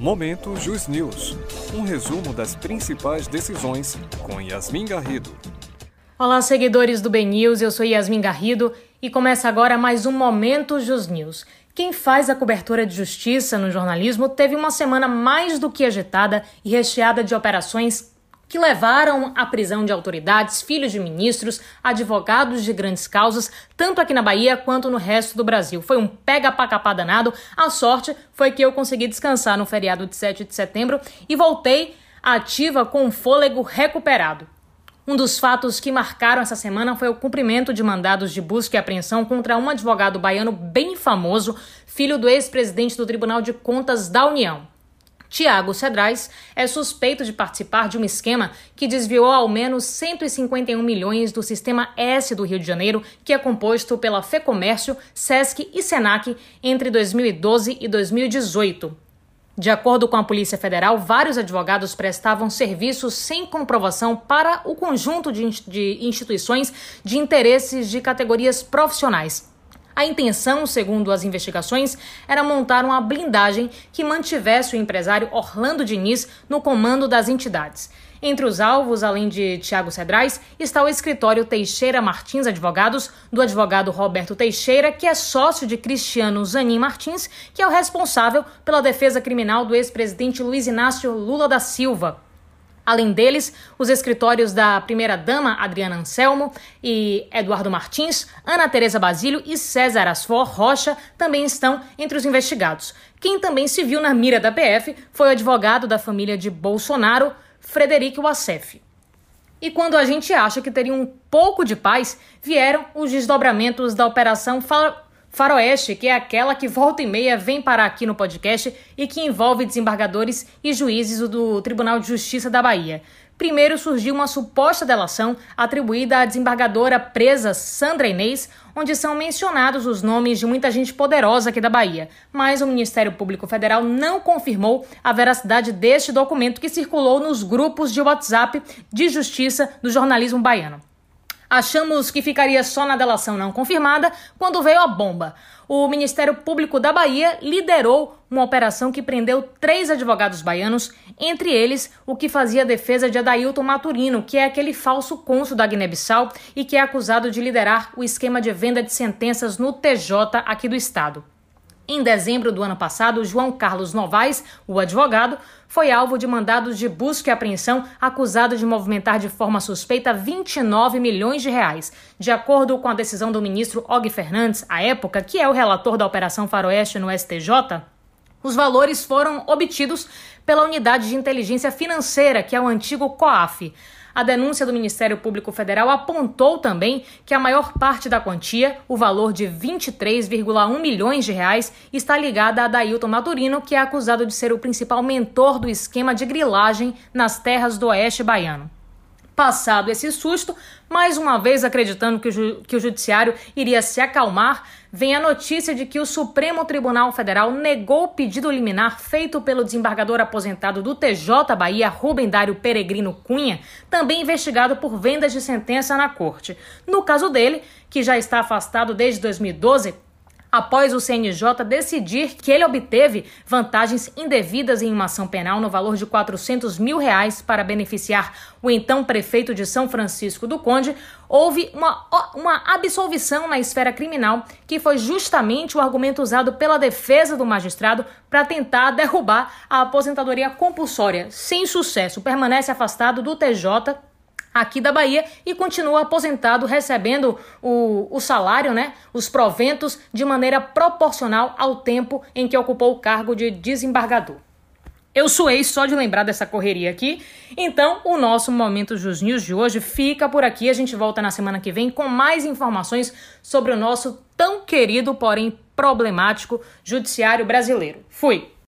Momento Jus News, um resumo das principais decisões com Yasmin Garrido. Olá, seguidores do Ben News, eu sou Yasmin Garrido e começa agora mais um Momento Jus News. Quem faz a cobertura de justiça no jornalismo teve uma semana mais do que agitada e recheada de operações que levaram à prisão de autoridades, filhos de ministros, advogados de grandes causas, tanto aqui na Bahia quanto no resto do Brasil. Foi um pega pra capá danado. A sorte foi que eu consegui descansar no feriado de 7 de setembro e voltei ativa com o fôlego recuperado. Um dos fatos que marcaram essa semana foi o cumprimento de mandados de busca e apreensão contra um advogado baiano bem famoso, filho do ex-presidente do Tribunal de Contas da União. Tiago Cedrais é suspeito de participar de um esquema que desviou ao menos 151 milhões do Sistema S do Rio de Janeiro, que é composto pela FEComércio, SESC e SENAC entre 2012 e 2018. De acordo com a Polícia Federal, vários advogados prestavam serviços sem comprovação para o conjunto de instituições de interesses de categorias profissionais, a intenção, segundo as investigações, era montar uma blindagem que mantivesse o empresário Orlando Diniz no comando das entidades. Entre os alvos, além de Tiago Cedrais, está o escritório Teixeira Martins Advogados, do advogado Roberto Teixeira, que é sócio de Cristiano Zanin Martins, que é o responsável pela defesa criminal do ex-presidente Luiz Inácio Lula da Silva. Além deles, os escritórios da primeira-dama Adriana Anselmo e Eduardo Martins, Ana Teresa Basílio e César Asfor Rocha também estão entre os investigados. Quem também se viu na mira da PF foi o advogado da família de Bolsonaro, Frederico Wassef. E quando a gente acha que teria um pouco de paz, vieram os desdobramentos da Operação Faroeste, que é aquela que volta e meia vem parar aqui no podcast e que envolve desembargadores e juízes do Tribunal de Justiça da Bahia. Primeiro surgiu uma suposta delação atribuída à desembargadora presa Sandra Inês, onde são mencionados os nomes de muita gente poderosa aqui da Bahia. Mas o Ministério Público Federal não confirmou a veracidade deste documento que circulou nos grupos de WhatsApp de justiça do jornalismo baiano. Achamos que ficaria só na delação não confirmada quando veio a bomba. O Ministério Público da Bahia liderou uma operação que prendeu três advogados baianos, entre eles o que fazia a defesa de Adailton Maturino, que é aquele falso cônsul da Guiné-Bissau e que é acusado de liderar o esquema de venda de sentenças no TJ aqui do estado. Em dezembro do ano passado, João Carlos Novaes, o advogado, foi alvo de mandados de busca e apreensão acusado de movimentar de forma suspeita 29 milhões de reais. De acordo com a decisão do ministro Og Fernandes, à época, que é o relator da Operação Faroeste no STJ, os valores foram obtidos pela Unidade de Inteligência Financeira, que é o antigo COAF. A denúncia do Ministério Público Federal apontou também que a maior parte da quantia, o valor de 23,1 milhões de reais, está ligada a Dailton Maturino, que é acusado de ser o principal mentor do esquema de grilagem nas terras do oeste baiano. Passado esse susto, mais uma vez acreditando que o, que o Judiciário iria se acalmar, vem a notícia de que o Supremo Tribunal Federal negou o pedido liminar feito pelo desembargador aposentado do TJ Bahia, Rubem Dário Peregrino Cunha, também investigado por vendas de sentença na corte. No caso dele, que já está afastado desde 2012, após o CNJ decidir que ele obteve vantagens indevidas em uma ação penal no valor de 400 mil reais para beneficiar o então prefeito de São Francisco do Conde, houve uma, uma absolvição na esfera criminal, que foi justamente o argumento usado pela defesa do magistrado para tentar derrubar a aposentadoria compulsória. Sem sucesso, permanece afastado do TJ aqui da Bahia e continua aposentado, recebendo o, o salário, né, os proventos, de maneira proporcional ao tempo em que ocupou o cargo de desembargador. Eu suei só de lembrar dessa correria aqui. Então, o nosso Momento Jus News de hoje fica por aqui. A gente volta na semana que vem com mais informações sobre o nosso tão querido, porém problemático, judiciário brasileiro. Fui!